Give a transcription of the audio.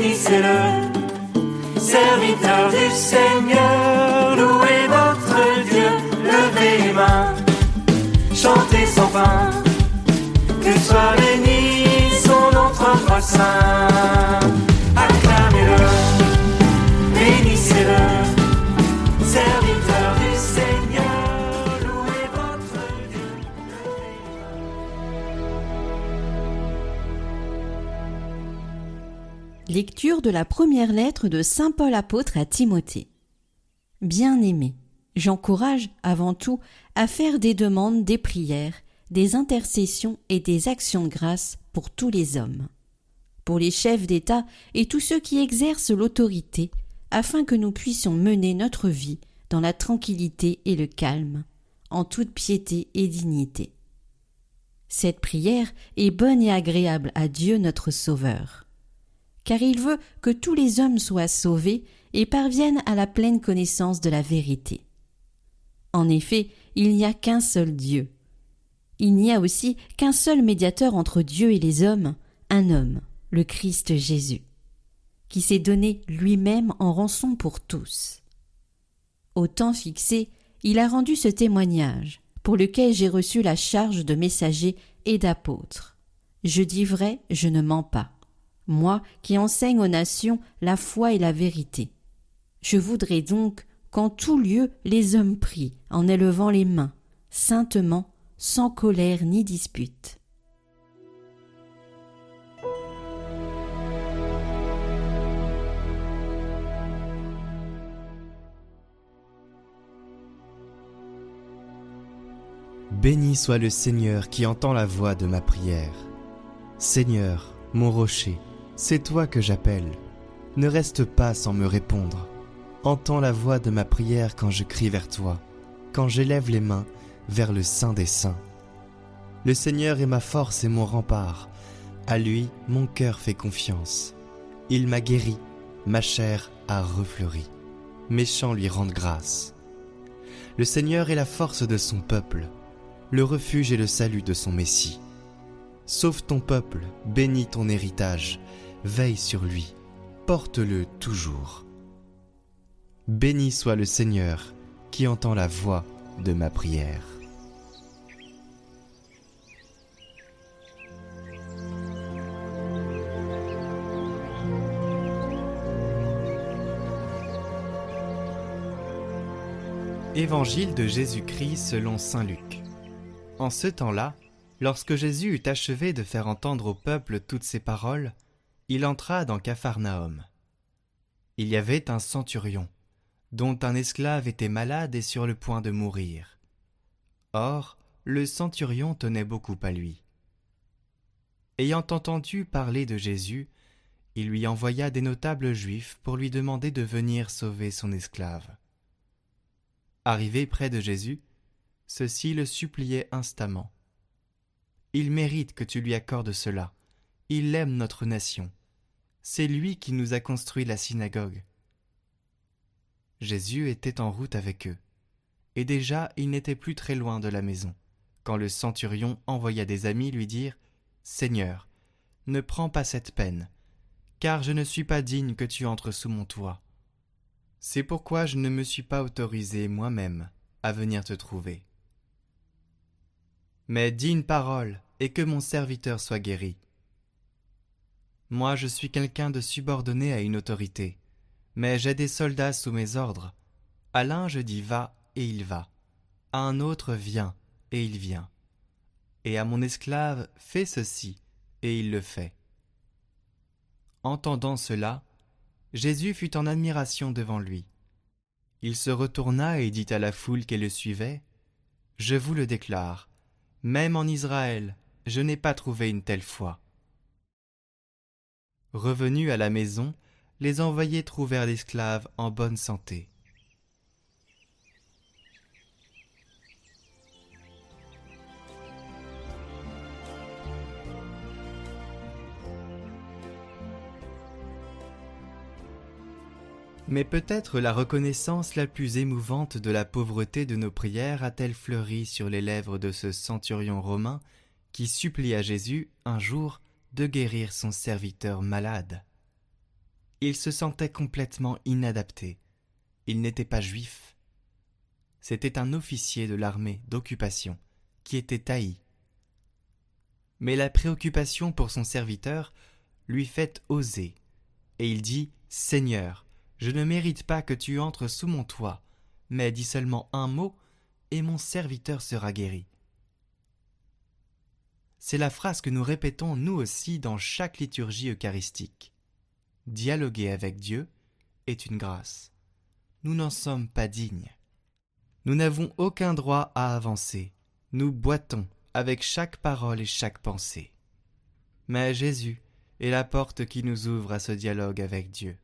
bénissez-le. Serviteur du Seigneur, louez votre Dieu, levez les mains, chantez sans fin, que soit béni son nom. Lecture de la première lettre de Saint Paul apôtre à Timothée. Bien-aimé, j'encourage avant tout à faire des demandes, des prières, des intercessions et des actions de grâce pour tous les hommes, pour les chefs d'État et tous ceux qui exercent l'autorité, afin que nous puissions mener notre vie dans la tranquillité et le calme, en toute piété et dignité. Cette prière est bonne et agréable à Dieu notre Sauveur car il veut que tous les hommes soient sauvés et parviennent à la pleine connaissance de la vérité. En effet, il n'y a qu'un seul Dieu. Il n'y a aussi qu'un seul médiateur entre Dieu et les hommes, un homme, le Christ Jésus, qui s'est donné lui-même en rançon pour tous. Au temps fixé, il a rendu ce témoignage, pour lequel j'ai reçu la charge de messager et d'apôtre. Je dis vrai, je ne mens pas moi qui enseigne aux nations la foi et la vérité. Je voudrais donc qu'en tout lieu les hommes prient en élevant les mains, saintement, sans colère ni dispute. Béni soit le Seigneur qui entend la voix de ma prière. Seigneur, mon rocher, c'est toi que j'appelle. Ne reste pas sans me répondre. Entends la voix de ma prière quand je crie vers toi, quand j'élève les mains vers le Saint des Saints. Le Seigneur est ma force et mon rempart. À lui, mon cœur fait confiance. Il m'a guéri, ma chair a refleuri. Mes chants lui rendent grâce. Le Seigneur est la force de son peuple, le refuge et le salut de son Messie. Sauve ton peuple, bénis ton héritage, veille sur lui, porte-le toujours. Béni soit le Seigneur qui entend la voix de ma prière. Évangile de Jésus-Christ selon Saint Luc. En ce temps-là, lorsque Jésus eut achevé de faire entendre au peuple toutes ces paroles, il entra dans Capharnaüm. Il y avait un centurion, dont un esclave était malade et sur le point de mourir. Or, le centurion tenait beaucoup à lui. Ayant entendu parler de Jésus, il lui envoya des notables juifs pour lui demander de venir sauver son esclave. Arrivé près de Jésus, ceux-ci le suppliaient instamment. Il mérite que tu lui accordes cela. Il aime notre nation c'est lui qui nous a construit la synagogue. Jésus était en route avec eux, et déjà il n'était plus très loin de la maison, quand le centurion envoya des amis lui dire Seigneur, ne prends pas cette peine, car je ne suis pas digne que tu entres sous mon toit. C'est pourquoi je ne me suis pas autorisé moi-même à venir te trouver. Mais dis une parole, et que mon serviteur soit guéri. Moi je suis quelqu'un de subordonné à une autorité, mais j'ai des soldats sous mes ordres. À l'un je dis va, et il va. À un autre viens, et il vient. Et à mon esclave fais ceci, et il le fait. Entendant cela, Jésus fut en admiration devant lui. Il se retourna et dit à la foule qui le suivait, Je vous le déclare, même en Israël, je n'ai pas trouvé une telle foi. Revenus à la maison, les envoyés trouvèrent l'esclave en bonne santé. Mais peut-être la reconnaissance la plus émouvante de la pauvreté de nos prières a-t-elle fleuri sur les lèvres de ce centurion romain qui supplia Jésus un jour de guérir son serviteur malade. Il se sentait complètement inadapté. Il n'était pas juif. C'était un officier de l'armée d'occupation qui était haï. Mais la préoccupation pour son serviteur lui fait oser, et il dit Seigneur, je ne mérite pas que tu entres sous mon toit, mais dis seulement un mot, et mon serviteur sera guéri. C'est la phrase que nous répétons nous aussi dans chaque liturgie eucharistique. Dialoguer avec Dieu est une grâce. Nous n'en sommes pas dignes. Nous n'avons aucun droit à avancer. Nous boitons avec chaque parole et chaque pensée. Mais Jésus est la porte qui nous ouvre à ce dialogue avec Dieu.